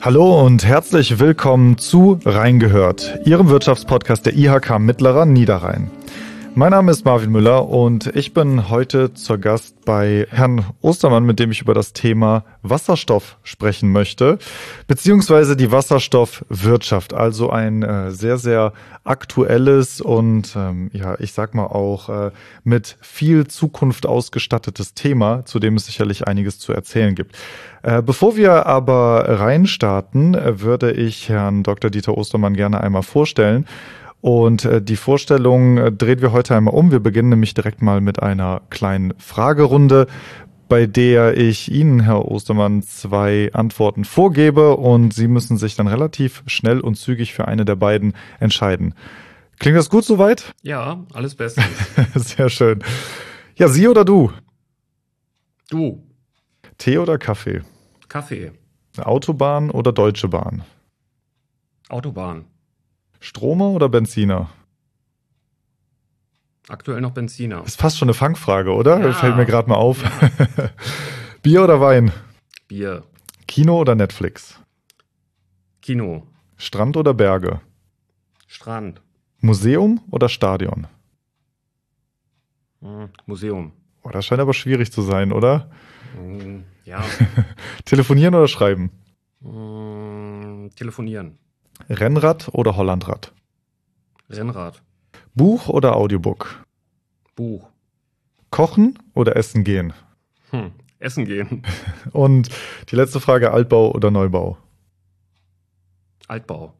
Hallo und herzlich willkommen zu Reingehört, Ihrem Wirtschaftspodcast der IHK Mittlerer Niederrhein. Mein Name ist Marvin Müller und ich bin heute zur Gast bei Herrn Ostermann, mit dem ich über das Thema Wasserstoff sprechen möchte, beziehungsweise die Wasserstoffwirtschaft, also ein äh, sehr, sehr aktuelles und ähm, ja, ich sag mal auch äh, mit viel Zukunft ausgestattetes Thema, zu dem es sicherlich einiges zu erzählen gibt. Äh, bevor wir aber reinstarten, äh, würde ich Herrn Dr. Dieter Ostermann gerne einmal vorstellen. Und äh, die Vorstellung äh, dreht wir heute einmal um. Wir beginnen nämlich direkt mal mit einer kleinen Fragerunde, bei der ich Ihnen, Herr Ostermann, zwei Antworten vorgebe und Sie müssen sich dann relativ schnell und zügig für eine der beiden entscheiden. Klingt das gut soweit? Ja, alles Beste. Sehr schön. Ja, Sie oder du? Du. Tee oder Kaffee? Kaffee. Autobahn oder Deutsche Bahn? Autobahn. Stromer oder Benziner? Aktuell noch Benziner. Ist fast schon eine Fangfrage, oder? Ja. Fällt mir gerade mal auf. Bier oder Wein? Bier. Kino oder Netflix? Kino. Strand oder Berge? Strand. Museum oder Stadion? Hm, Museum. Oh, das scheint aber schwierig zu sein, oder? Hm, Ja. Telefonieren oder schreiben? Hm, Telefonieren. Rennrad oder Hollandrad? Rennrad. Buch oder Audiobook? Buch. Kochen oder essen gehen? Hm. Essen gehen. Und die letzte Frage, Altbau oder Neubau? Altbau.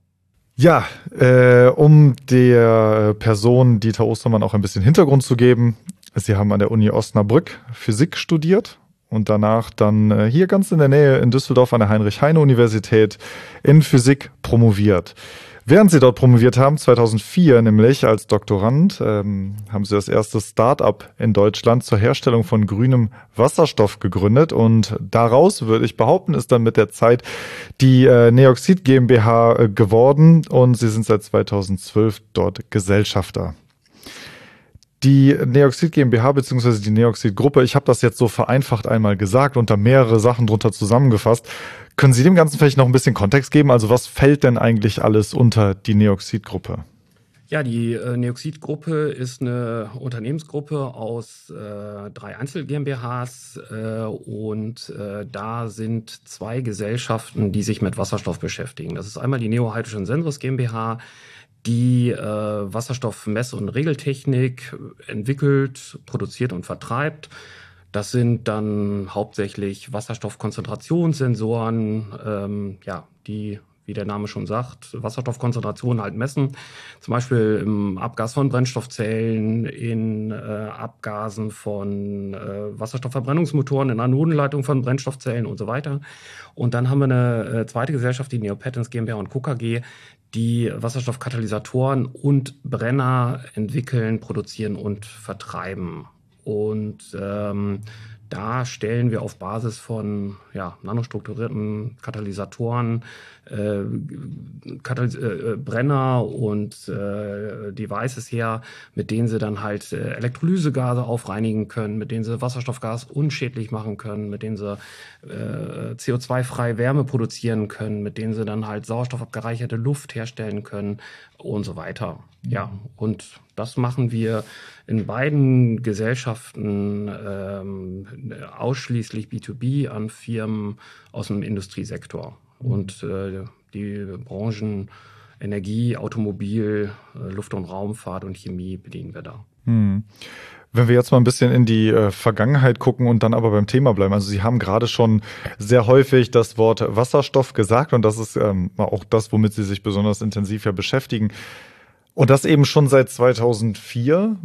Ja, äh, um der Person Dieter Ostermann auch ein bisschen Hintergrund zu geben. Sie haben an der Uni Osnabrück Physik studiert und danach dann äh, hier ganz in der Nähe in Düsseldorf an der Heinrich-Heine-Universität in Physik promoviert. Während Sie dort promoviert haben, 2004 nämlich als Doktorand, ähm, haben Sie das erste Start-up in Deutschland zur Herstellung von grünem Wasserstoff gegründet und daraus, würde ich behaupten, ist dann mit der Zeit die äh, Neoxid GmbH äh, geworden und Sie sind seit 2012 dort Gesellschafter. Die Neoxid GmbH bzw. die Neoxid Gruppe, ich habe das jetzt so vereinfacht einmal gesagt und da mehrere Sachen drunter zusammengefasst. Können Sie dem Ganzen vielleicht noch ein bisschen Kontext geben? Also was fällt denn eigentlich alles unter die Neoxid Gruppe? Ja, die äh, Neoxid-Gruppe ist eine Unternehmensgruppe aus äh, drei Einzel-GmbHs äh, und äh, da sind zwei Gesellschaften, die sich mit Wasserstoff beschäftigen. Das ist einmal die Neo Hydrogen Sensoris GmbH, die äh, Wasserstoffmess- und Regeltechnik entwickelt, produziert und vertreibt. Das sind dann hauptsächlich Wasserstoffkonzentrationssensoren, ähm, ja, die, wie der Name schon sagt, Wasserstoffkonzentration halt messen. Zum Beispiel im Abgas von Brennstoffzellen, in äh, Abgasen von äh, Wasserstoffverbrennungsmotoren, in Anodenleitung von Brennstoffzellen und so weiter. Und dann haben wir eine äh, zweite Gesellschaft, die Neopatents GmbH und Co. Die Wasserstoffkatalysatoren und Brenner entwickeln, produzieren und vertreiben. Und ähm, da stellen wir auf Basis von ja, nanostrukturierten Katalysatoren äh, Katalys äh, Brenner und äh, Devices her, mit denen sie dann halt äh, Elektrolysegase aufreinigen können, mit denen sie Wasserstoffgas unschädlich machen können, mit denen sie äh, CO2-frei Wärme produzieren können, mit denen sie dann halt sauerstoffabgereicherte Luft herstellen können und so weiter. Ja, und das machen wir in beiden Gesellschaften ähm, ausschließlich B2B an Firmen aus dem Industriesektor. Und äh, die Branchen Energie, Automobil, äh, Luft- und Raumfahrt und Chemie bedienen wir da. Hm. Wenn wir jetzt mal ein bisschen in die äh, Vergangenheit gucken und dann aber beim Thema bleiben. Also Sie haben gerade schon sehr häufig das Wort Wasserstoff gesagt und das ist ähm, auch das, womit Sie sich besonders intensiv ja beschäftigen. Und das eben schon seit 2004,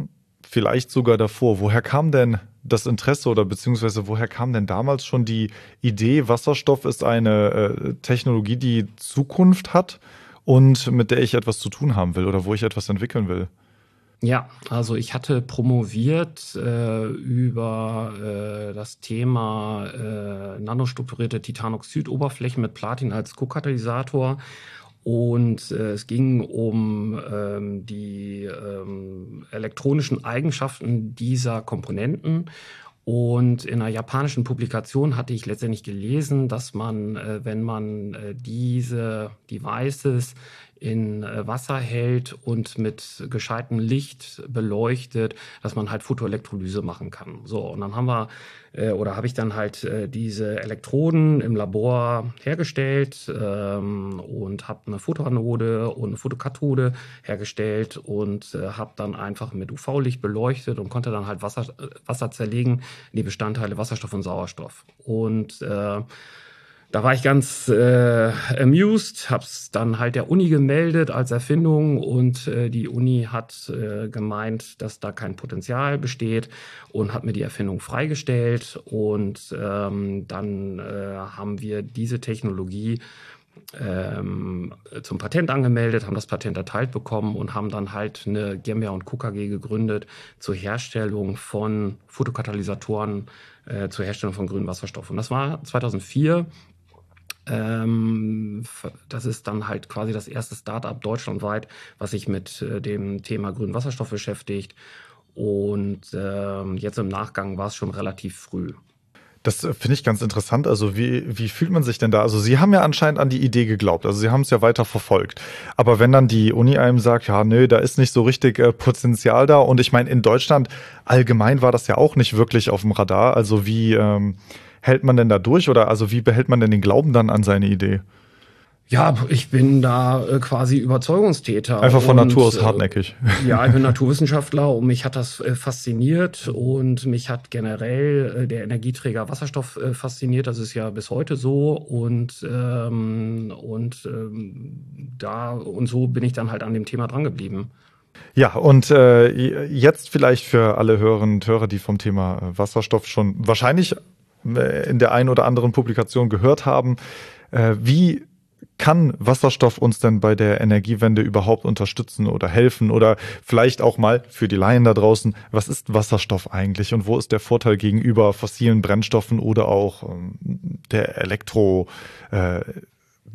vielleicht sogar davor. Woher kam denn das Interesse oder beziehungsweise woher kam denn damals schon die Idee, Wasserstoff ist eine äh, Technologie, die Zukunft hat und mit der ich etwas zu tun haben will oder wo ich etwas entwickeln will? Ja, also ich hatte promoviert äh, über äh, das Thema äh, nanostrukturierte Titanoxidoberflächen mit Platin als Co-Katalysator. Und äh, es ging um ähm, die ähm, elektronischen Eigenschaften dieser Komponenten. Und in einer japanischen Publikation hatte ich letztendlich gelesen, dass man, äh, wenn man äh, diese Devices in äh, Wasser hält und mit gescheitem Licht beleuchtet, dass man halt Photoelektrolyse machen kann. So, und dann haben wir äh, oder habe ich dann halt äh, diese Elektroden im Labor hergestellt ähm, und habe eine Fotoanode und eine Fotokathode hergestellt und habe dann einfach mit UV-Licht beleuchtet und konnte dann halt Wasser, Wasser zerlegen in die Bestandteile Wasserstoff und Sauerstoff. Und äh, da war ich ganz äh, amused, hab's dann halt der Uni gemeldet als Erfindung und äh, die Uni hat äh, gemeint, dass da kein Potenzial besteht und hat mir die Erfindung freigestellt und ähm, dann äh, haben wir diese Technologie ähm, zum Patent angemeldet, haben das Patent erteilt bekommen und haben dann halt eine GmbH und Co. KG gegründet zur Herstellung von Fotokatalysatoren, äh, zur Herstellung von grünem Wasserstoff. Und das war 2004 ähm, das ist dann halt quasi das erste Startup deutschlandweit, was sich mit äh, dem Thema grünen Wasserstoff beschäftigt. Und ähm, jetzt im Nachgang war es schon relativ früh. Das äh, finde ich ganz interessant. Also wie, wie fühlt man sich denn da? Also Sie haben ja anscheinend an die Idee geglaubt. Also Sie haben es ja weiter verfolgt. Aber wenn dann die Uni einem sagt, ja, nö, da ist nicht so richtig äh, Potenzial da. Und ich meine, in Deutschland allgemein war das ja auch nicht wirklich auf dem Radar. Also wie, ähm, hält man denn da durch oder also wie behält man denn den Glauben dann an seine Idee? Ja, ich bin da äh, quasi Überzeugungstäter. Einfach von und, Natur aus hartnäckig. Äh, ja, ich bin Naturwissenschaftler und mich hat das äh, fasziniert und mich hat generell der Energieträger Wasserstoff fasziniert. Das ist ja bis heute so und ähm, und ähm, da und so bin ich dann halt an dem Thema dran geblieben. Ja, und äh, jetzt vielleicht für alle Hörerinnen und Hörer, die vom Thema Wasserstoff schon wahrscheinlich in der einen oder anderen Publikation gehört haben. Äh, wie kann Wasserstoff uns denn bei der Energiewende überhaupt unterstützen oder helfen? Oder vielleicht auch mal für die Laien da draußen, was ist Wasserstoff eigentlich und wo ist der Vorteil gegenüber fossilen Brennstoffen oder auch ähm, der Elektro, äh,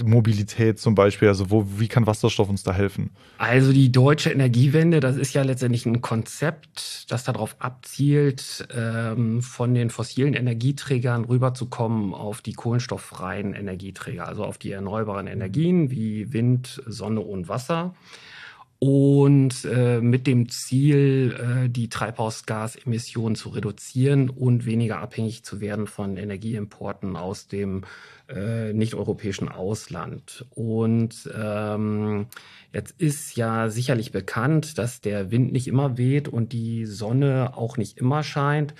Mobilität zum Beispiel? Also wo, wie kann Wasserstoff uns da helfen? Also die deutsche Energiewende, das ist ja letztendlich ein Konzept, das darauf abzielt, ähm, von den fossilen Energieträgern rüberzukommen auf die kohlenstofffreien Energieträger, also auf die erneuerbaren Energien wie Wind, Sonne und Wasser und äh, mit dem Ziel, äh, die Treibhausgasemissionen zu reduzieren und weniger abhängig zu werden von Energieimporten aus dem äh, nicht-europäischen Ausland. Und ähm, jetzt ist ja sicherlich bekannt, dass der Wind nicht immer weht und die Sonne auch nicht immer scheint.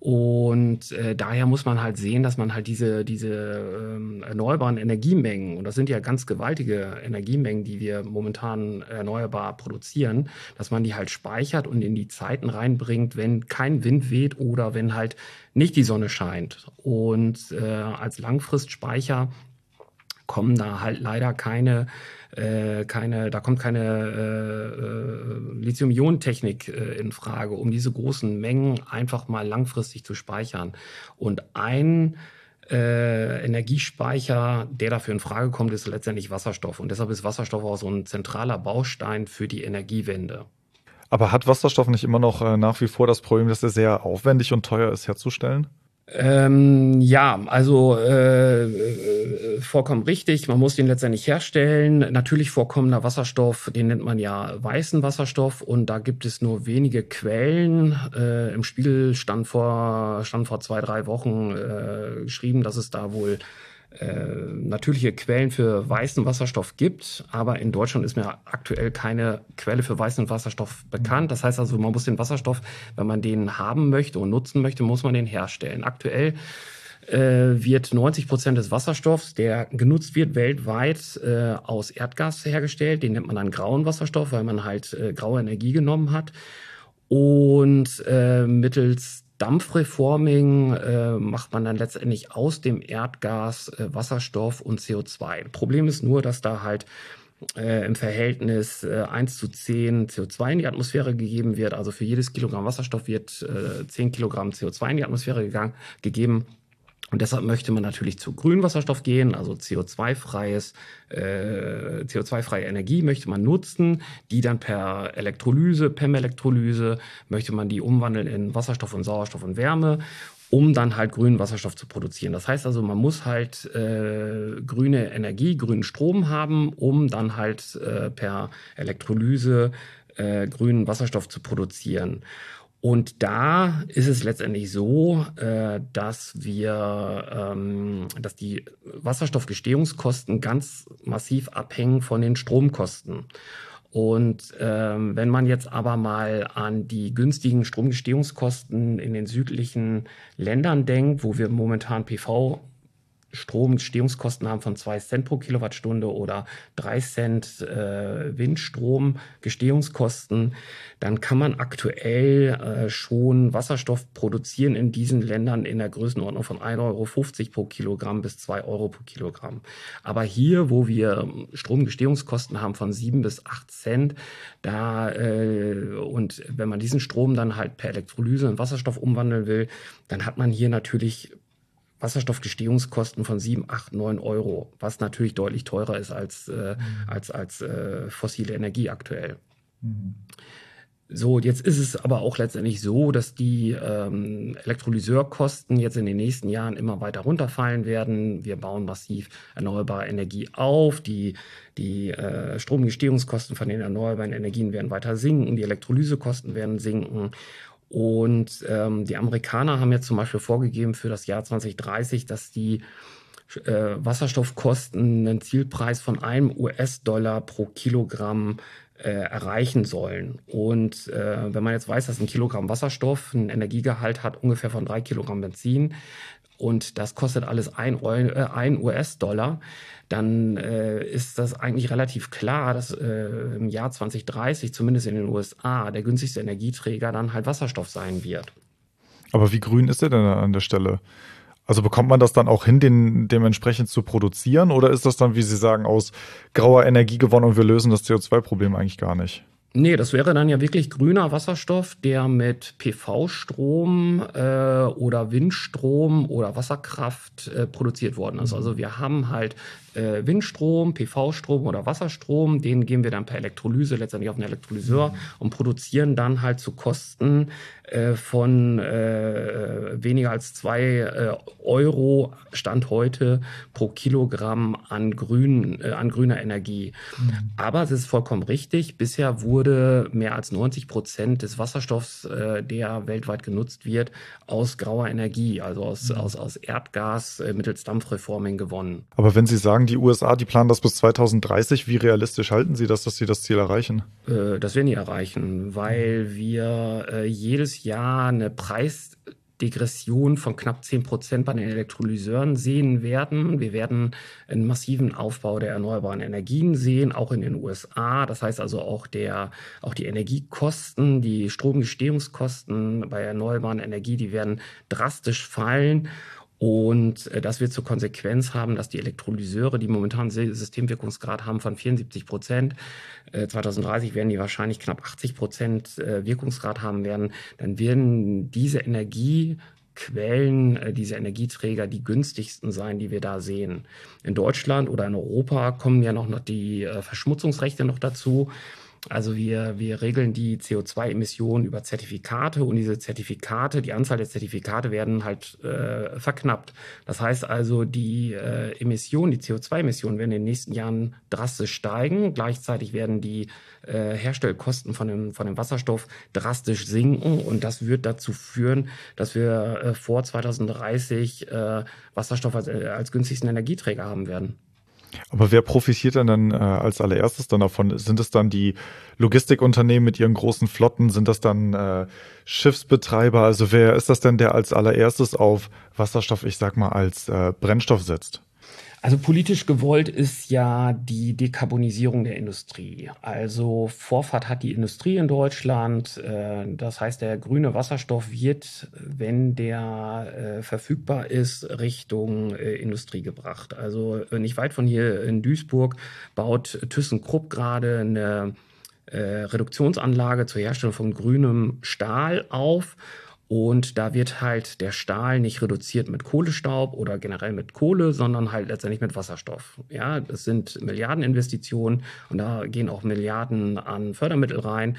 Und äh, daher muss man halt sehen, dass man halt diese, diese ähm, erneuerbaren Energiemengen, und das sind ja ganz gewaltige Energiemengen, die wir momentan erneuerbar produzieren, dass man die halt speichert und in die Zeiten reinbringt, wenn kein Wind weht oder wenn halt nicht die Sonne scheint. Und äh, als Langfristspeicher kommen da halt leider keine äh, keine, da kommt keine äh, äh, Lithium-Ionen-Technik äh, in Frage, um diese großen Mengen einfach mal langfristig zu speichern. Und ein äh, Energiespeicher, der dafür in Frage kommt, ist letztendlich Wasserstoff. Und deshalb ist Wasserstoff auch so ein zentraler Baustein für die Energiewende. Aber hat Wasserstoff nicht immer noch äh, nach wie vor das Problem, dass er sehr aufwendig und teuer ist herzustellen? Ähm, ja, also äh, äh, vollkommen richtig. Man muss den letztendlich herstellen. Natürlich vorkommender Wasserstoff, den nennt man ja weißen Wasserstoff und da gibt es nur wenige Quellen. Äh, Im Spiegel stand vor, stand vor zwei, drei Wochen äh, geschrieben, dass es da wohl natürliche Quellen für weißen Wasserstoff gibt, aber in Deutschland ist mir aktuell keine Quelle für weißen Wasserstoff bekannt. Das heißt also, man muss den Wasserstoff, wenn man den haben möchte und nutzen möchte, muss man den herstellen. Aktuell äh, wird 90 Prozent des Wasserstoffs, der genutzt wird weltweit, äh, aus Erdgas hergestellt. Den nennt man dann grauen Wasserstoff, weil man halt äh, graue Energie genommen hat. Und äh, mittels Dampfreforming äh, macht man dann letztendlich aus dem Erdgas äh, Wasserstoff und CO2. Problem ist nur, dass da halt äh, im Verhältnis äh, 1 zu 10 CO2 in die Atmosphäre gegeben wird. Also für jedes Kilogramm Wasserstoff wird äh, 10 Kilogramm CO2 in die Atmosphäre gegangen, gegeben. Und deshalb möchte man natürlich zu Grünwasserstoff gehen, also CO2-freies, äh, CO2-freie Energie möchte man nutzen, die dann per Elektrolyse, PEM-Elektrolyse, möchte man die umwandeln in Wasserstoff und Sauerstoff und Wärme um dann halt grünen Wasserstoff zu produzieren. Das heißt also, man muss halt äh, grüne Energie, grünen Strom haben, um dann halt äh, per Elektrolyse äh, grünen Wasserstoff zu produzieren. Und da ist es letztendlich so, äh, dass wir, ähm, dass die Wasserstoffgestehungskosten ganz massiv abhängen von den Stromkosten. Und ähm, wenn man jetzt aber mal an die günstigen Stromgestehungskosten in den südlichen Ländern denkt, wo wir momentan PV Stromgestehungskosten haben von 2 Cent pro Kilowattstunde oder 3 Cent äh, Windstromgestehungskosten, dann kann man aktuell äh, schon Wasserstoff produzieren in diesen Ländern in der Größenordnung von 1,50 Euro pro Kilogramm bis 2 Euro pro Kilogramm. Aber hier, wo wir Stromgestehungskosten haben von 7 bis 8 Cent, da äh, und wenn man diesen Strom dann halt per Elektrolyse in Wasserstoff umwandeln will, dann hat man hier natürlich Wasserstoffgestehungskosten von 7, 8, 9 Euro, was natürlich deutlich teurer ist als, äh, mhm. als, als äh, fossile Energie aktuell. Mhm. So, jetzt ist es aber auch letztendlich so, dass die ähm, Elektrolyseurkosten jetzt in den nächsten Jahren immer weiter runterfallen werden. Wir bauen massiv erneuerbare Energie auf. Die, die äh, Stromgestehungskosten von den erneuerbaren Energien werden weiter sinken. Die Elektrolysekosten werden sinken. Und ähm, die Amerikaner haben jetzt zum Beispiel vorgegeben für das Jahr 2030, dass die äh, Wasserstoffkosten einen Zielpreis von einem US-Dollar pro Kilogramm äh, erreichen sollen. Und äh, wenn man jetzt weiß, dass ein Kilogramm Wasserstoff ein Energiegehalt hat ungefähr von drei Kilogramm Benzin und das kostet alles ein, äh, ein US-Dollar, dann äh, ist das eigentlich relativ klar, dass äh, im Jahr 2030, zumindest in den USA, der günstigste Energieträger dann halt Wasserstoff sein wird. Aber wie grün ist der denn an der Stelle? Also bekommt man das dann auch hin, den dementsprechend zu produzieren? Oder ist das dann, wie Sie sagen, aus grauer Energie gewonnen und wir lösen das CO2-Problem eigentlich gar nicht? Nee, das wäre dann ja wirklich grüner Wasserstoff, der mit PV-Strom äh, oder Windstrom oder Wasserkraft äh, produziert worden ist. Also wir haben halt äh, Windstrom, PV-Strom oder Wasserstrom, den geben wir dann per Elektrolyse letztendlich auf einen Elektrolyseur mhm. und produzieren dann halt zu Kosten von äh, weniger als zwei äh, Euro Stand heute pro Kilogramm an, grün, äh, an grüner Energie. Mhm. Aber es ist vollkommen richtig, bisher wurde mehr als 90 Prozent des Wasserstoffs, äh, der weltweit genutzt wird, aus grauer Energie, also aus, mhm. aus, aus Erdgas mittels Dampfreforming gewonnen. Aber wenn Sie sagen, die USA, die planen das bis 2030. Wie realistisch halten Sie das, dass Sie das Ziel erreichen? Äh, das werden die erreichen, weil wir äh, Jahr eine Preisdegression von knapp 10 Prozent bei den Elektrolyseuren sehen werden. Wir werden einen massiven Aufbau der erneuerbaren Energien sehen, auch in den USA. Das heißt also auch der, auch die Energiekosten, die Stromgestehungskosten bei erneuerbaren Energie, die werden drastisch fallen. Und äh, das wird zur Konsequenz haben, dass die Elektrolyseure, die momentan Systemwirkungsgrad haben von 74 Prozent, äh, 2030 werden die wahrscheinlich knapp 80 Prozent äh, Wirkungsgrad haben werden, dann werden diese Energiequellen, äh, diese Energieträger die günstigsten sein, die wir da sehen. In Deutschland oder in Europa kommen ja noch die äh, Verschmutzungsrechte noch dazu. Also wir, wir regeln die CO2-Emissionen über Zertifikate und diese Zertifikate, die Anzahl der Zertifikate werden halt äh, verknappt. Das heißt also, die äh, Emissionen, die CO2-Emissionen werden in den nächsten Jahren drastisch steigen. Gleichzeitig werden die äh, Herstellkosten von dem, von dem Wasserstoff drastisch sinken und das wird dazu führen, dass wir äh, vor 2030 äh, Wasserstoff als, äh, als günstigsten Energieträger haben werden. Aber wer profitiert denn dann äh, als allererstes dann davon? Sind es dann die Logistikunternehmen mit ihren großen Flotten? Sind das dann äh, Schiffsbetreiber? Also wer ist das denn, der als allererstes auf Wasserstoff, ich sag mal, als äh, Brennstoff setzt? Also politisch gewollt ist ja die Dekarbonisierung der Industrie. Also Vorfahrt hat die Industrie in Deutschland. Äh, das heißt, der grüne Wasserstoff wird, wenn der äh, verfügbar ist, Richtung äh, Industrie gebracht. Also nicht weit von hier in Duisburg baut ThyssenKrupp gerade eine Reduktionsanlage zur Herstellung von grünem Stahl auf. Und da wird halt der Stahl nicht reduziert mit Kohlestaub oder generell mit Kohle, sondern halt letztendlich mit Wasserstoff. Ja, das sind Milliardeninvestitionen und da gehen auch Milliarden an Fördermittel rein.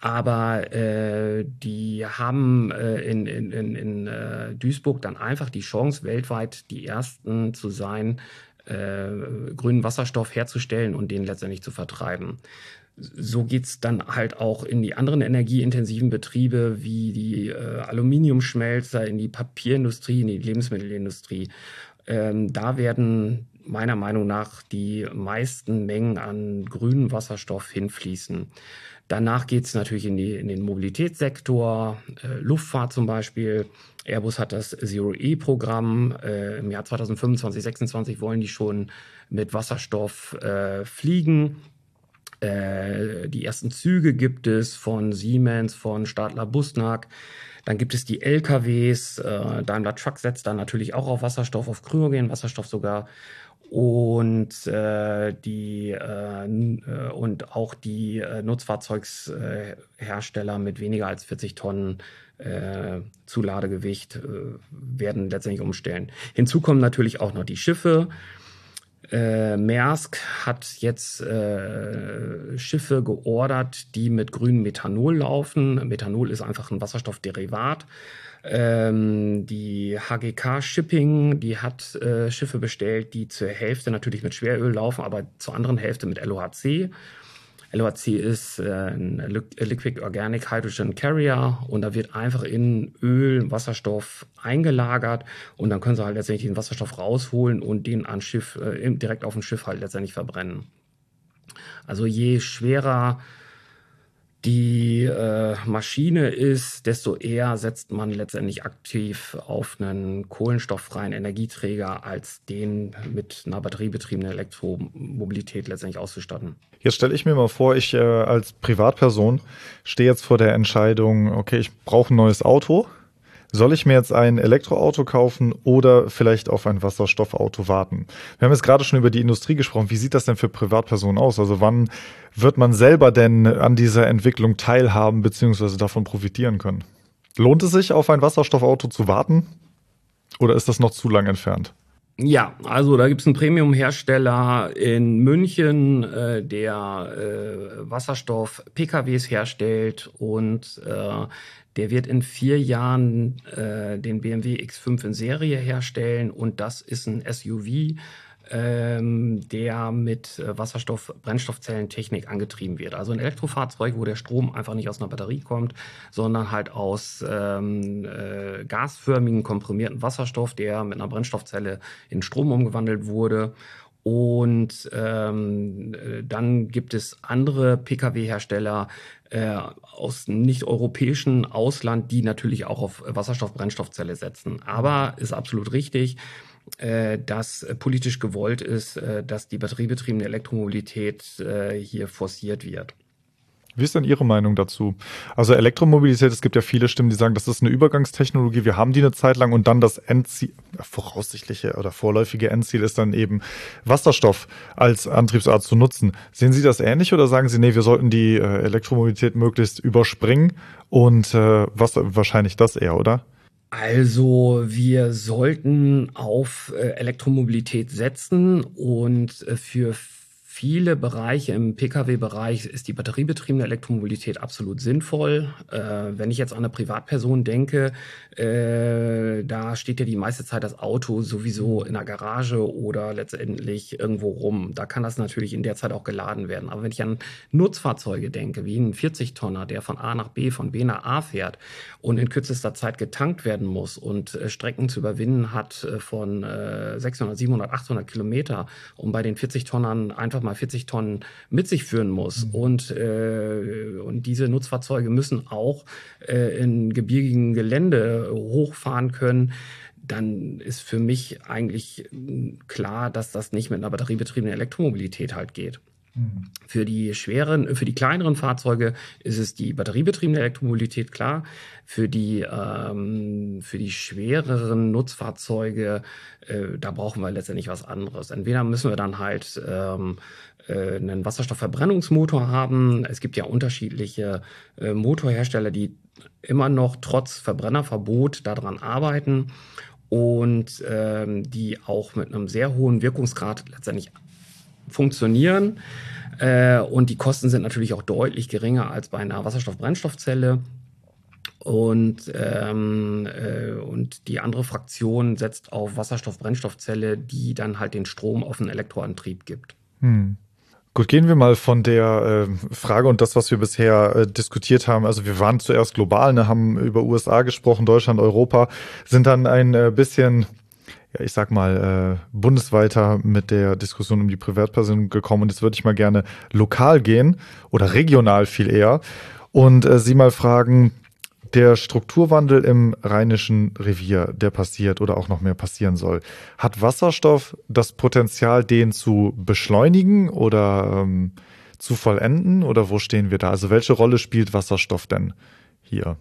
Aber äh, die haben äh, in, in, in, in äh, Duisburg dann einfach die Chance, weltweit die Ersten zu sein, äh, grünen Wasserstoff herzustellen und den letztendlich zu vertreiben so geht's dann halt auch in die anderen energieintensiven Betriebe wie die äh, Aluminiumschmelzer, in die Papierindustrie, in die Lebensmittelindustrie. Ähm, da werden meiner Meinung nach die meisten Mengen an grünem Wasserstoff hinfließen. Danach geht's natürlich in, die, in den Mobilitätssektor, äh, Luftfahrt zum Beispiel. Airbus hat das Zero-E-Programm. Äh, Im Jahr 2025, 2026 wollen die schon mit Wasserstoff äh, fliegen. Äh, die ersten Züge gibt es von Siemens, von Stadler Busnag. Dann gibt es die LKWs. Äh, Daimler Truck setzt dann natürlich auch auf Wasserstoff, auf Kryogen, Wasserstoff sogar. Und äh, die äh, äh und auch die äh, Nutzfahrzeugshersteller mit weniger als 40 Tonnen äh, Zuladegewicht werden letztendlich umstellen. Hinzu kommen natürlich auch noch die Schiffe. Äh, Maersk hat jetzt äh, Schiffe geordert, die mit grünem Methanol laufen. Methanol ist einfach ein Wasserstoffderivat. Ähm, die HGK Shipping, die hat äh, Schiffe bestellt, die zur Hälfte natürlich mit Schweröl laufen, aber zur anderen Hälfte mit LOHC. LOHC ist äh, ein Liquid Organic Hydrogen Carrier und da wird einfach in Öl Wasserstoff eingelagert und dann können sie halt letztendlich den Wasserstoff rausholen und den an Schiff, äh, direkt auf dem Schiff halt letztendlich verbrennen. Also je schwerer die äh, Maschine ist, desto eher setzt man letztendlich aktiv auf einen kohlenstofffreien Energieträger, als den mit einer batteriebetriebenen Elektromobilität letztendlich auszustatten. Jetzt stelle ich mir mal vor, ich äh, als Privatperson stehe jetzt vor der Entscheidung, okay, ich brauche ein neues Auto soll ich mir jetzt ein Elektroauto kaufen oder vielleicht auf ein Wasserstoffauto warten? Wir haben jetzt gerade schon über die Industrie gesprochen. Wie sieht das denn für Privatpersonen aus? Also wann wird man selber denn an dieser Entwicklung teilhaben bzw. davon profitieren können? Lohnt es sich, auf ein Wasserstoffauto zu warten? Oder ist das noch zu lang entfernt? Ja, also da gibt es einen Premium-Hersteller in München, äh, der äh, Wasserstoff-PKWs herstellt und äh, der wird in vier Jahren äh, den BMW X5 in Serie herstellen und das ist ein SUV, ähm, der mit äh, Wasserstoff-Brennstoffzellentechnik angetrieben wird. Also ein Elektrofahrzeug, wo der Strom einfach nicht aus einer Batterie kommt, sondern halt aus ähm, äh, gasförmigen, komprimierten Wasserstoff, der mit einer Brennstoffzelle in Strom umgewandelt wurde. Und ähm, äh, dann gibt es andere Pkw-Hersteller äh, aus nicht-europäischen Ausland, die natürlich auch auf Wasserstoff-Brennstoffzelle setzen. Aber ist absolut richtig, dass politisch gewollt ist, äh, dass die batteriebetriebene Elektromobilität äh, hier forciert wird. Wie ist denn Ihre Meinung dazu? Also Elektromobilität, es gibt ja viele Stimmen, die sagen, das ist eine Übergangstechnologie, wir haben die eine Zeit lang und dann das Endziel, voraussichtliche oder vorläufige Endziel ist dann eben Wasserstoff als Antriebsart zu nutzen. Sehen Sie das ähnlich oder sagen Sie, nee, wir sollten die äh, Elektromobilität möglichst überspringen und äh, was wahrscheinlich das eher, oder? Also wir sollten auf äh, Elektromobilität setzen und äh, für viele Bereiche im Pkw-Bereich ist die batteriebetriebene Elektromobilität absolut sinnvoll. Äh, wenn ich jetzt an eine Privatperson denke, äh, da steht ja die meiste Zeit das Auto sowieso in der Garage oder letztendlich irgendwo rum. Da kann das natürlich in der Zeit auch geladen werden. Aber wenn ich an Nutzfahrzeuge denke, wie ein 40-Tonner, der von A nach B, von B nach A fährt und in kürzester Zeit getankt werden muss und äh, Strecken zu überwinden hat äh, von 600, 700, 800 Kilometer, um bei den 40-Tonnern einfach mal 40 Tonnen mit sich führen muss. Mhm. Und, äh, und diese Nutzfahrzeuge müssen auch äh, in gebirgigen Gelände hochfahren können dann ist für mich eigentlich klar, dass das nicht mit einer batteriebetriebenen Elektromobilität halt geht. Mhm. Für die schweren, für die kleineren Fahrzeuge ist es die batteriebetriebene Elektromobilität, klar. Für die, ähm, für die schwereren Nutzfahrzeuge, äh, da brauchen wir letztendlich was anderes. Entweder müssen wir dann halt ähm, äh, einen Wasserstoffverbrennungsmotor haben. Es gibt ja unterschiedliche äh, Motorhersteller, die immer noch trotz Verbrennerverbot daran arbeiten und ähm, die auch mit einem sehr hohen Wirkungsgrad letztendlich funktionieren. Äh, und die Kosten sind natürlich auch deutlich geringer als bei einer Wasserstoff-Brennstoffzelle. Und, ähm, äh, und die andere Fraktion setzt auf Wasserstoff-Brennstoffzelle, die dann halt den Strom auf einen Elektroantrieb gibt. Hm. Gut, gehen wir mal von der äh, Frage und das, was wir bisher äh, diskutiert haben. Also wir waren zuerst global, ne, haben über USA gesprochen, Deutschland, Europa, sind dann ein äh, bisschen, ja, ich sag mal, äh, bundesweiter mit der Diskussion um die Privatperson gekommen. Und jetzt würde ich mal gerne lokal gehen oder regional viel eher und äh, Sie mal fragen, der Strukturwandel im Rheinischen Revier, der passiert oder auch noch mehr passieren soll, hat Wasserstoff das Potenzial, den zu beschleunigen oder ähm, zu vollenden? Oder wo stehen wir da? Also welche Rolle spielt Wasserstoff denn hier?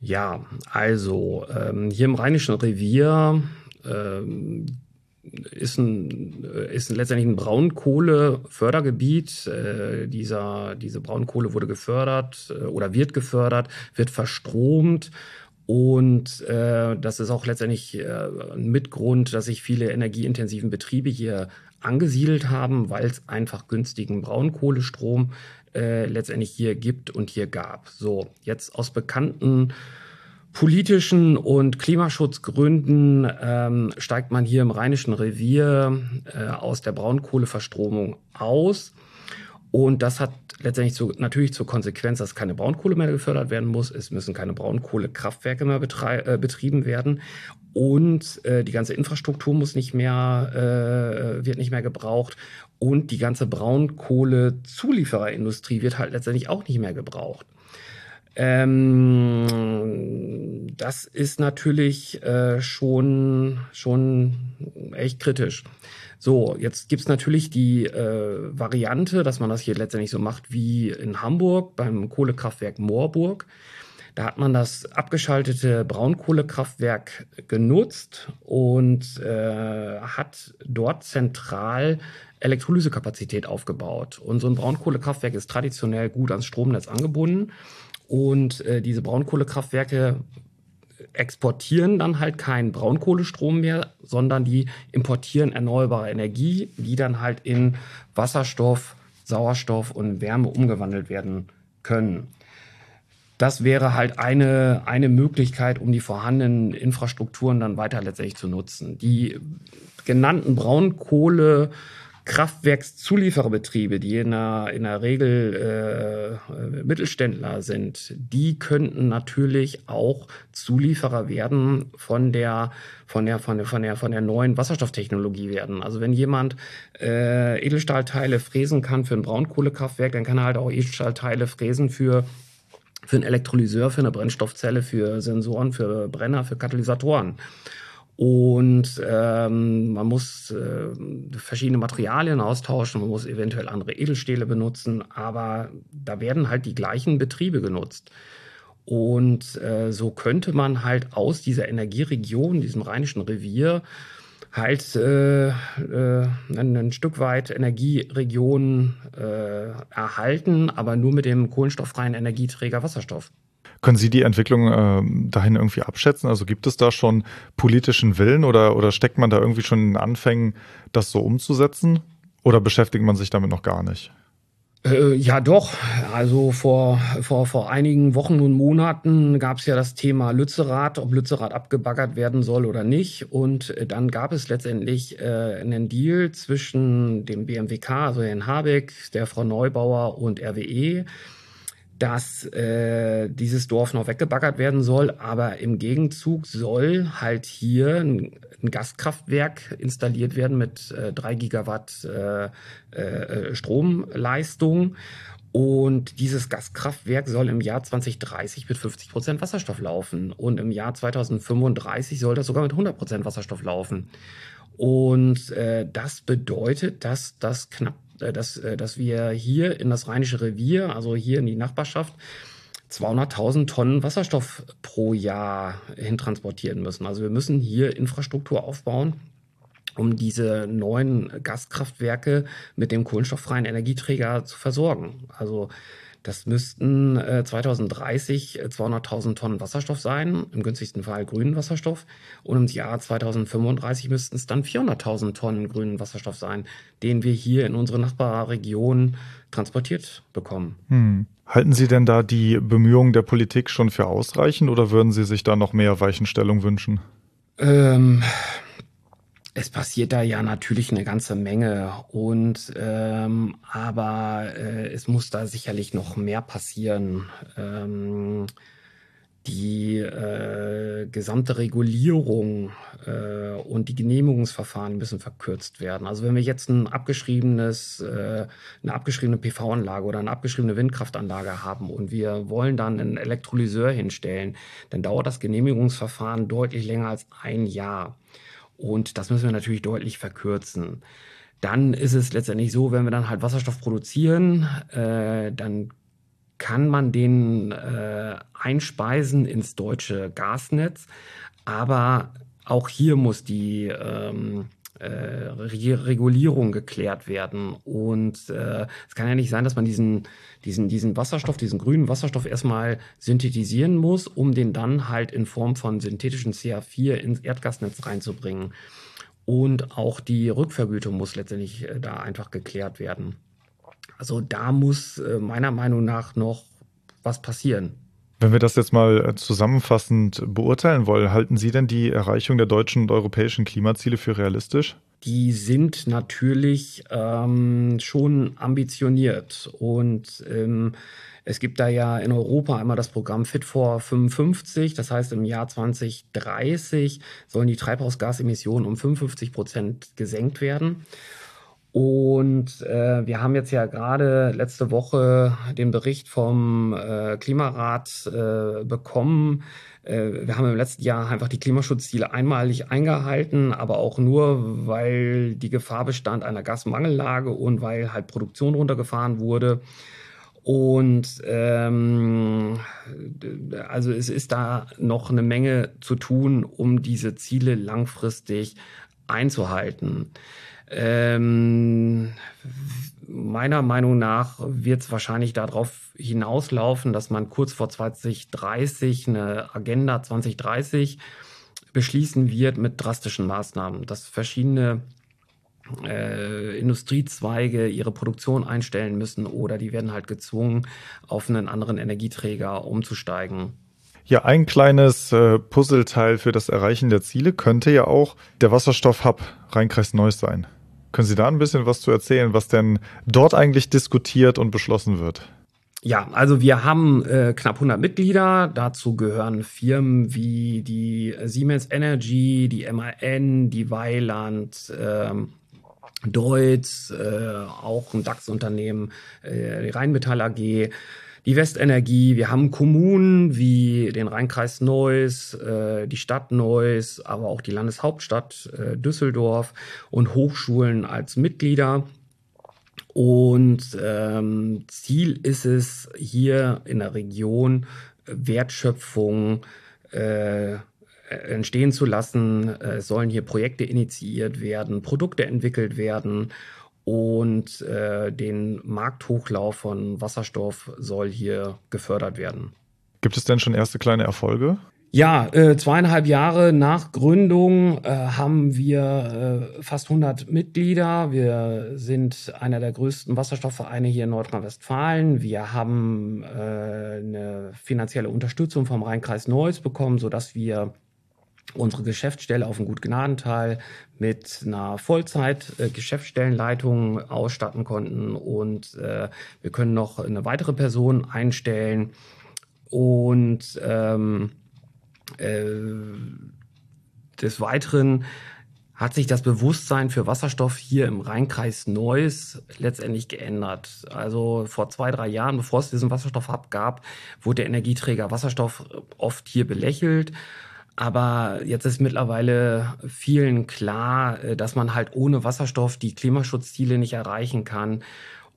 Ja, also ähm, hier im Rheinischen Revier ähm, ist, ein, ist letztendlich ein Braunkohlefördergebiet. Äh, dieser, diese Braunkohle wurde gefördert äh, oder wird gefördert, wird verstromt. Und äh, das ist auch letztendlich äh, ein Mitgrund, dass sich viele energieintensiven Betriebe hier angesiedelt haben, weil es einfach günstigen Braunkohlestrom äh, letztendlich hier gibt und hier gab. So, jetzt aus bekannten politischen und Klimaschutzgründen ähm, steigt man hier im Rheinischen Revier äh, aus der Braunkohleverstromung aus. Und das hat letztendlich zu, natürlich zur Konsequenz, dass keine Braunkohle mehr gefördert werden muss. Es müssen keine Braunkohlekraftwerke mehr äh, betrieben werden. Und äh, die ganze Infrastruktur muss nicht mehr, äh, wird nicht mehr gebraucht. Und die ganze Braunkohlezuliefererindustrie wird halt letztendlich auch nicht mehr gebraucht. Ähm, das ist natürlich äh, schon, schon echt kritisch. So, jetzt gibt's natürlich die äh, Variante, dass man das hier letztendlich so macht wie in Hamburg beim Kohlekraftwerk Moorburg. Da hat man das abgeschaltete Braunkohlekraftwerk genutzt und äh, hat dort zentral Elektrolysekapazität aufgebaut. Und so ein Braunkohlekraftwerk ist traditionell gut ans Stromnetz angebunden. Und äh, diese Braunkohlekraftwerke exportieren dann halt keinen Braunkohlestrom mehr, sondern die importieren erneuerbare Energie, die dann halt in Wasserstoff, Sauerstoff und Wärme umgewandelt werden können. Das wäre halt eine, eine Möglichkeit, um die vorhandenen Infrastrukturen dann weiter letztendlich zu nutzen. Die genannten Braunkohle Kraftwerkszuliefererbetriebe, die in der, in der Regel äh, Mittelständler sind, die könnten natürlich auch Zulieferer werden von der, von der, von der, von der, von der neuen Wasserstofftechnologie werden. Also wenn jemand äh, Edelstahlteile fräsen kann für ein Braunkohlekraftwerk, dann kann er halt auch Edelstahlteile fräsen für für einen Elektrolyseur, für eine Brennstoffzelle, für Sensoren, für Brenner, für Katalysatoren. Und ähm, man muss äh, verschiedene Materialien austauschen, man muss eventuell andere Edelstähle benutzen, aber da werden halt die gleichen Betriebe genutzt. Und äh, so könnte man halt aus dieser Energieregion, diesem rheinischen Revier, halt äh, äh, ein, Stück weit Energieregionen äh, erhalten, aber nur mit dem kohlenstofffreien Energieträger Wasserstoff. Können Sie die Entwicklung äh, dahin irgendwie abschätzen? Also gibt es da schon politischen Willen oder, oder steckt man da irgendwie schon in Anfängen, das so umzusetzen? Oder beschäftigt man sich damit noch gar nicht? Äh, ja, doch. Also vor, vor, vor einigen Wochen und Monaten gab es ja das Thema Lützerath, ob Lützerath abgebaggert werden soll oder nicht. Und äh, dann gab es letztendlich äh, einen Deal zwischen dem BMWK, also Herrn Habeck, der Frau Neubauer und RWE dass äh, dieses Dorf noch weggebaggert werden soll, aber im Gegenzug soll halt hier ein, ein Gaskraftwerk installiert werden mit äh, 3 Gigawatt äh, äh, Stromleistung. Und dieses Gaskraftwerk soll im Jahr 2030 mit 50 Prozent Wasserstoff laufen. Und im Jahr 2035 soll das sogar mit 100 Prozent Wasserstoff laufen. Und äh, das bedeutet, dass das knapp äh, dass, äh, dass wir hier in das Rheinische Revier, also hier in die Nachbarschaft, 200.000 Tonnen Wasserstoff pro Jahr hintransportieren müssen. Also wir müssen hier Infrastruktur aufbauen, um diese neuen Gaskraftwerke mit dem kohlenstofffreien Energieträger zu versorgen. Also das müssten äh, 2030 200.000 Tonnen Wasserstoff sein, im günstigsten Fall grünen Wasserstoff. Und im Jahr 2035 müssten es dann 400.000 Tonnen grünen Wasserstoff sein, den wir hier in unsere Nachbarregion transportiert bekommen. Hm. Halten Sie denn da die Bemühungen der Politik schon für ausreichend oder würden Sie sich da noch mehr Weichenstellung wünschen? Ähm, es passiert da ja natürlich eine ganze Menge und ähm, aber äh, es muss da sicherlich noch mehr passieren. Ähm, die äh, gesamte Regulierung äh, und die Genehmigungsverfahren müssen verkürzt werden. Also wenn wir jetzt ein abgeschriebenes, äh, eine abgeschriebene PV-Anlage oder eine abgeschriebene Windkraftanlage haben und wir wollen dann einen Elektrolyseur hinstellen, dann dauert das Genehmigungsverfahren deutlich länger als ein Jahr. Und das müssen wir natürlich deutlich verkürzen. Dann ist es letztendlich so, wenn wir dann halt Wasserstoff produzieren, äh, dann kann man den äh, einspeisen ins deutsche Gasnetz. Aber auch hier muss die ähm, äh, Regulierung geklärt werden. Und äh, es kann ja nicht sein, dass man diesen, diesen, diesen Wasserstoff, diesen grünen Wasserstoff erstmal synthetisieren muss, um den dann halt in Form von synthetischen CH4 ins Erdgasnetz reinzubringen. Und auch die Rückvergütung muss letztendlich äh, da einfach geklärt werden. Also da muss äh, meiner Meinung nach noch was passieren. Wenn wir das jetzt mal äh, zusammenfassend beurteilen wollen, halten Sie denn die Erreichung der deutschen und europäischen Klimaziele für realistisch? Die sind natürlich ähm, schon ambitioniert und ähm, es gibt da ja in Europa einmal das Programm Fit for 55. Das heißt, im Jahr 2030 sollen die Treibhausgasemissionen um 55 Prozent gesenkt werden. Und äh, wir haben jetzt ja gerade letzte Woche den Bericht vom äh, Klimarat äh, bekommen. Äh, wir haben im letzten Jahr einfach die Klimaschutzziele einmalig eingehalten, aber auch nur, weil die Gefahr bestand einer Gasmangellage und weil halt Produktion runtergefahren wurde. Und ähm, also es ist da noch eine Menge zu tun, um diese Ziele langfristig einzuhalten. Ähm, meiner Meinung nach wird es wahrscheinlich darauf hinauslaufen, dass man kurz vor 2030 eine Agenda 2030 beschließen wird mit drastischen Maßnahmen, dass verschiedene äh, Industriezweige ihre Produktion einstellen müssen oder die werden halt gezwungen, auf einen anderen Energieträger umzusteigen. Ja, ein kleines äh, Puzzleteil für das Erreichen der Ziele könnte ja auch der Wasserstoffhub Rheinkreis Neuss sein. Können Sie da ein bisschen was zu erzählen, was denn dort eigentlich diskutiert und beschlossen wird? Ja, also wir haben äh, knapp 100 Mitglieder. Dazu gehören Firmen wie die Siemens Energy, die MAN, die Weiland, ähm, Deutz, äh, auch ein DAX-Unternehmen, äh, die Rheinmetall AG die Westenergie, wir haben Kommunen wie den Rheinkreis Neuss, äh, die Stadt Neuss, aber auch die Landeshauptstadt äh, Düsseldorf und Hochschulen als Mitglieder. Und ähm, Ziel ist es hier in der Region Wertschöpfung äh, entstehen zu lassen. Es sollen hier Projekte initiiert werden, Produkte entwickelt werden und äh, den Markthochlauf von Wasserstoff soll hier gefördert werden. Gibt es denn schon erste kleine Erfolge? Ja, äh, zweieinhalb Jahre nach Gründung äh, haben wir äh, fast 100 Mitglieder. Wir sind einer der größten Wasserstoffvereine hier in Nordrhein-Westfalen. Wir haben äh, eine finanzielle Unterstützung vom Rheinkreis Neuss bekommen, sodass wir unsere Geschäftsstelle auf dem Gut Gnadental mit einer Vollzeit-Geschäftsstellenleitung ausstatten konnten und äh, wir können noch eine weitere Person einstellen und ähm, äh, des Weiteren hat sich das Bewusstsein für Wasserstoff hier im Rheinkreis Neuss letztendlich geändert. Also vor zwei, drei Jahren, bevor es diesen Wasserstoffhub wurde der Energieträger Wasserstoff oft hier belächelt. Aber jetzt ist mittlerweile vielen klar, äh, dass man halt ohne Wasserstoff die Klimaschutzziele nicht erreichen kann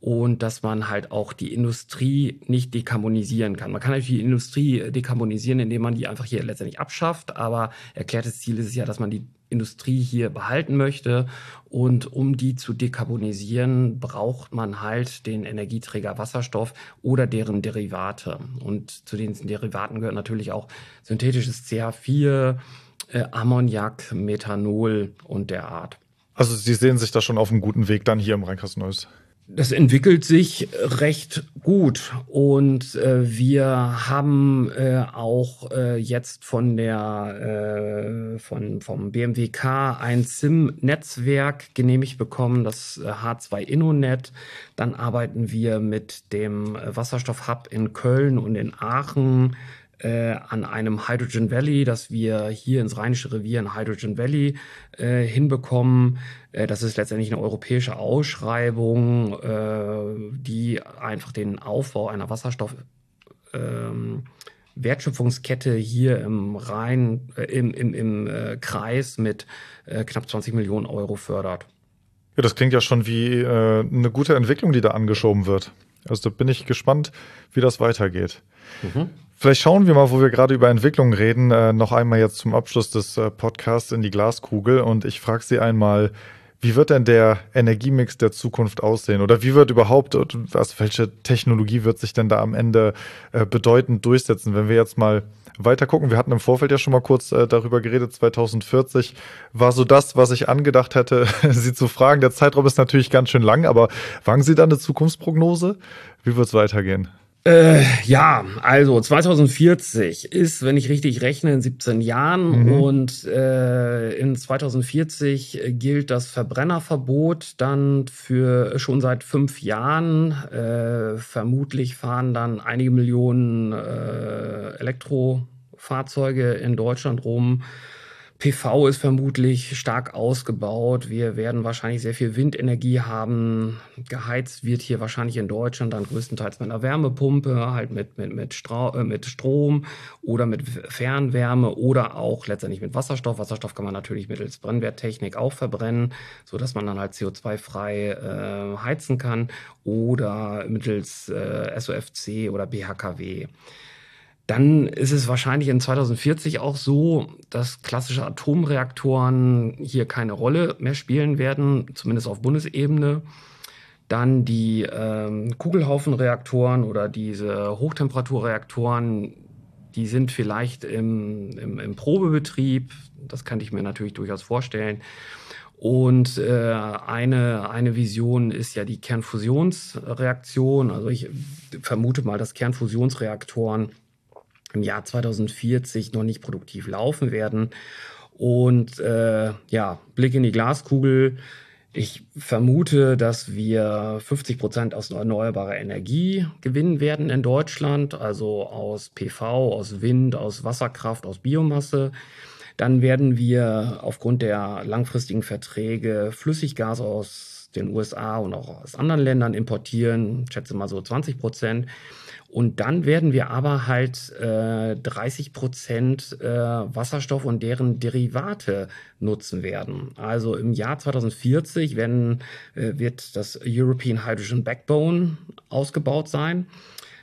und dass man halt auch die Industrie nicht dekarbonisieren kann. Man kann natürlich die Industrie dekarbonisieren, indem man die einfach hier letztendlich abschafft, aber erklärtes Ziel ist es ja, dass man die Industrie hier behalten möchte. Und um die zu dekarbonisieren, braucht man halt den Energieträger Wasserstoff oder deren Derivate. Und zu den Derivaten gehört natürlich auch synthetisches CH4, äh, Ammoniak, Methanol und der Art. Also Sie sehen sich da schon auf einem guten Weg dann hier im Rheinkasteneues das entwickelt sich recht gut und äh, wir haben äh, auch äh, jetzt von der äh, von vom BMWK ein SIM-Netzwerk genehmigt bekommen, das H2 äh, InnoNet. Dann arbeiten wir mit dem Wasserstoff-Hub in Köln und in Aachen äh, an einem Hydrogen Valley, dass wir hier ins Rheinische Revier ein Hydrogen Valley äh, hinbekommen. Äh, das ist letztendlich eine europäische Ausschreibung, äh, die einfach den Aufbau einer Wasserstoff ähm, Wertschöpfungskette hier im Rhein, äh, im, im, im äh, Kreis mit äh, knapp 20 Millionen Euro fördert. Ja, das klingt ja schon wie äh, eine gute Entwicklung, die da angeschoben wird. Also da bin ich gespannt, wie das weitergeht. Mhm. Vielleicht schauen wir mal, wo wir gerade über Entwicklung reden, äh, noch einmal jetzt zum Abschluss des äh, Podcasts in die Glaskugel. Und ich frage Sie einmal, wie wird denn der Energiemix der Zukunft aussehen? Oder wie wird überhaupt, also welche Technologie wird sich denn da am Ende äh, bedeutend durchsetzen? Wenn wir jetzt mal weiter gucken, wir hatten im Vorfeld ja schon mal kurz äh, darüber geredet, 2040 war so das, was ich angedacht hätte, Sie zu fragen. Der Zeitraum ist natürlich ganz schön lang, aber wagen Sie da eine Zukunftsprognose? Wie wird es weitergehen? Äh, ja, also 2040 ist, wenn ich richtig rechne, in 17 Jahren mhm. und äh, in 2040 gilt das Verbrennerverbot dann für schon seit fünf Jahren. Äh, vermutlich fahren dann einige Millionen äh, Elektrofahrzeuge in Deutschland rum. PV ist vermutlich stark ausgebaut. Wir werden wahrscheinlich sehr viel Windenergie haben. Geheizt wird hier wahrscheinlich in Deutschland dann größtenteils mit einer Wärmepumpe, halt mit, mit, mit, äh, mit Strom oder mit Fernwärme oder auch letztendlich mit Wasserstoff. Wasserstoff kann man natürlich mittels Brennwerttechnik auch verbrennen, so dass man dann halt CO2-frei äh, heizen kann oder mittels äh, SOFC oder BHKW dann ist es wahrscheinlich in 2040 auch so, dass klassische Atomreaktoren hier keine Rolle mehr spielen werden, zumindest auf Bundesebene. Dann die ähm, Kugelhaufenreaktoren oder diese Hochtemperaturreaktoren, die sind vielleicht im, im, im, Probebetrieb. Das kann ich mir natürlich durchaus vorstellen. Und äh, eine, eine Vision ist ja die Kernfusionsreaktion. Also ich vermute mal, dass Kernfusionsreaktoren im Jahr 2040 noch nicht produktiv laufen werden. Und äh, ja, Blick in die Glaskugel. Ich vermute, dass wir 50 Prozent aus erneuerbarer Energie gewinnen werden in Deutschland, also aus PV, aus Wind, aus Wasserkraft, aus Biomasse. Dann werden wir aufgrund der langfristigen Verträge Flüssiggas aus den USA und auch aus anderen Ländern importieren, ich schätze mal so 20 Prozent. Und dann werden wir aber halt äh, 30 Prozent äh, Wasserstoff und deren Derivate nutzen werden. Also im Jahr 2040 werden, äh, wird das European Hydrogen Backbone ausgebaut sein.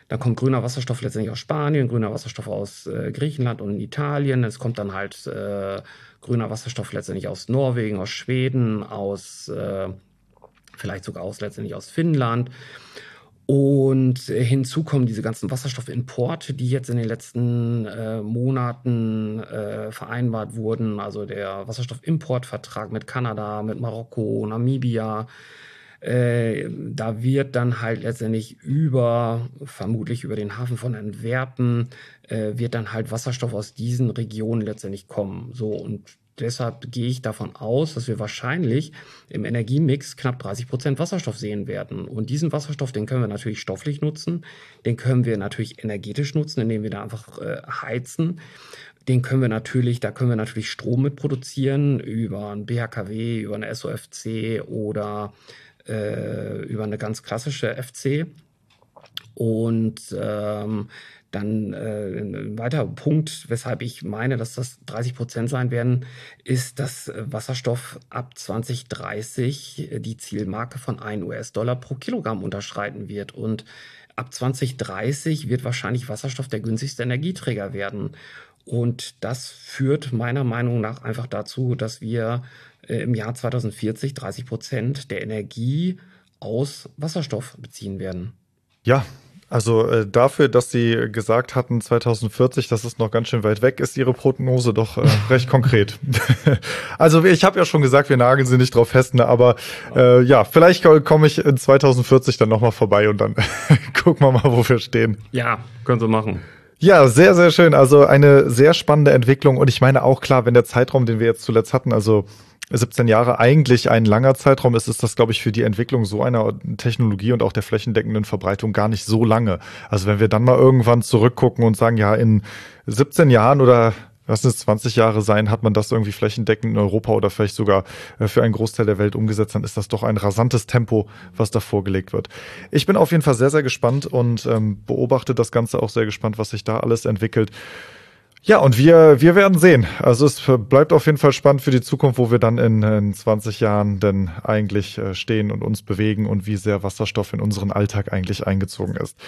Dann kommt grüner Wasserstoff letztendlich aus Spanien, grüner Wasserstoff aus äh, Griechenland und Italien. Es kommt dann halt äh, grüner Wasserstoff letztendlich aus Norwegen, aus Schweden, aus äh, vielleicht sogar aus letztendlich aus Finnland. Und hinzu kommen diese ganzen Wasserstoffimporte, die jetzt in den letzten äh, Monaten äh, vereinbart wurden. Also der Wasserstoffimportvertrag mit Kanada, mit Marokko, Namibia. Äh, da wird dann halt letztendlich über, vermutlich über den Hafen von Antwerpen, äh, wird dann halt Wasserstoff aus diesen Regionen letztendlich kommen. So und deshalb gehe ich davon aus, dass wir wahrscheinlich im Energiemix knapp 30 Prozent Wasserstoff sehen werden. Und diesen Wasserstoff, den können wir natürlich stofflich nutzen, den können wir natürlich energetisch nutzen, indem wir da einfach äh, heizen. Den können wir natürlich, da können wir natürlich Strom mit produzieren über ein BHKW, über eine SOFC oder äh, über eine ganz klassische FC. Und ähm, Dann äh, ein weiterer Punkt, weshalb ich meine, dass das 30 Prozent sein werden, ist, dass Wasserstoff ab 2030 die Zielmarke von 1 US-Dollar pro Kilogramm unterschreiten wird. Und ab 2030 wird wahrscheinlich Wasserstoff der günstigste Energieträger werden. Und das führt meiner Meinung nach einfach dazu, dass wir äh, im Jahr 2040 30 Prozent der Energie aus Wasserstoff beziehen werden. Ja, also äh, dafür, dass Sie gesagt hatten 2040, dass es noch ganz schön weit weg ist, Ihre Prognose doch äh, recht konkret. also ich habe ja schon gesagt, wir nageln Sie nicht drauf fest, ne, aber äh, ja, vielleicht komme ich in 2040 dann nochmal vorbei und dann gucken wir mal, wo wir stehen. Ja, können Sie machen. Ja, sehr, sehr schön. Also eine sehr spannende Entwicklung. Und ich meine auch klar, wenn der Zeitraum, den wir jetzt zuletzt hatten, also 17 Jahre eigentlich ein langer Zeitraum ist, ist das, glaube ich, für die Entwicklung so einer Technologie und auch der flächendeckenden Verbreitung gar nicht so lange. Also wenn wir dann mal irgendwann zurückgucken und sagen, ja, in 17 Jahren oder lass es 20 Jahre sein, hat man das irgendwie flächendeckend in Europa oder vielleicht sogar äh, für einen Großteil der Welt umgesetzt, dann ist das doch ein rasantes Tempo, was da vorgelegt wird. Ich bin auf jeden Fall sehr, sehr gespannt und ähm, beobachte das Ganze auch sehr gespannt, was sich da alles entwickelt. Ja, und wir, wir werden sehen. Also es bleibt auf jeden Fall spannend für die Zukunft, wo wir dann in, in 20 Jahren denn eigentlich äh, stehen und uns bewegen und wie sehr Wasserstoff in unseren Alltag eigentlich eingezogen ist.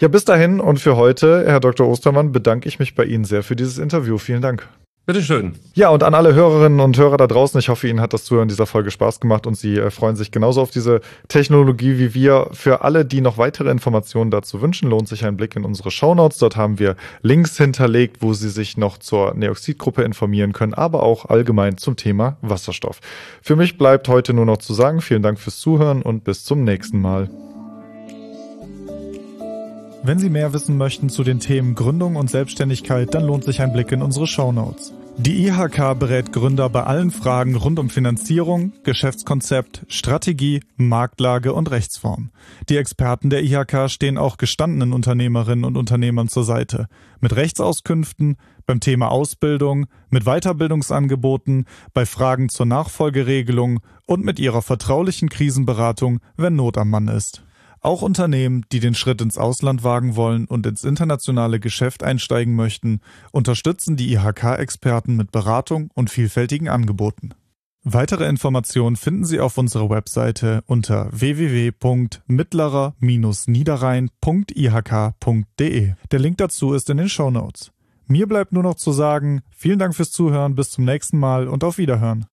Ja, bis dahin und für heute, Herr Dr. Ostermann, bedanke ich mich bei Ihnen sehr für dieses Interview. Vielen Dank. Bitteschön. Ja, und an alle Hörerinnen und Hörer da draußen, ich hoffe, Ihnen hat das Zuhören dieser Folge Spaß gemacht und Sie äh, freuen sich genauso auf diese Technologie wie wir. Für alle, die noch weitere Informationen dazu wünschen, lohnt sich ein Blick in unsere Shownotes. Dort haben wir Links hinterlegt, wo Sie sich noch zur Neoxidgruppe informieren können, aber auch allgemein zum Thema Wasserstoff. Für mich bleibt heute nur noch zu sagen, vielen Dank fürs Zuhören und bis zum nächsten Mal. Wenn Sie mehr wissen möchten zu den Themen Gründung und Selbstständigkeit, dann lohnt sich ein Blick in unsere Shownotes. Die IHK berät Gründer bei allen Fragen rund um Finanzierung, Geschäftskonzept, Strategie, Marktlage und Rechtsform. Die Experten der IHK stehen auch gestandenen Unternehmerinnen und Unternehmern zur Seite. Mit Rechtsauskünften, beim Thema Ausbildung, mit Weiterbildungsangeboten, bei Fragen zur Nachfolgeregelung und mit ihrer vertraulichen Krisenberatung, wenn Not am Mann ist. Auch Unternehmen, die den Schritt ins Ausland wagen wollen und ins internationale Geschäft einsteigen möchten, unterstützen die IHK-Experten mit Beratung und vielfältigen Angeboten. Weitere Informationen finden Sie auf unserer Webseite unter www.mittlerer-niederrhein.ihk.de. Der Link dazu ist in den Show Notes. Mir bleibt nur noch zu sagen, vielen Dank fürs Zuhören, bis zum nächsten Mal und auf Wiederhören.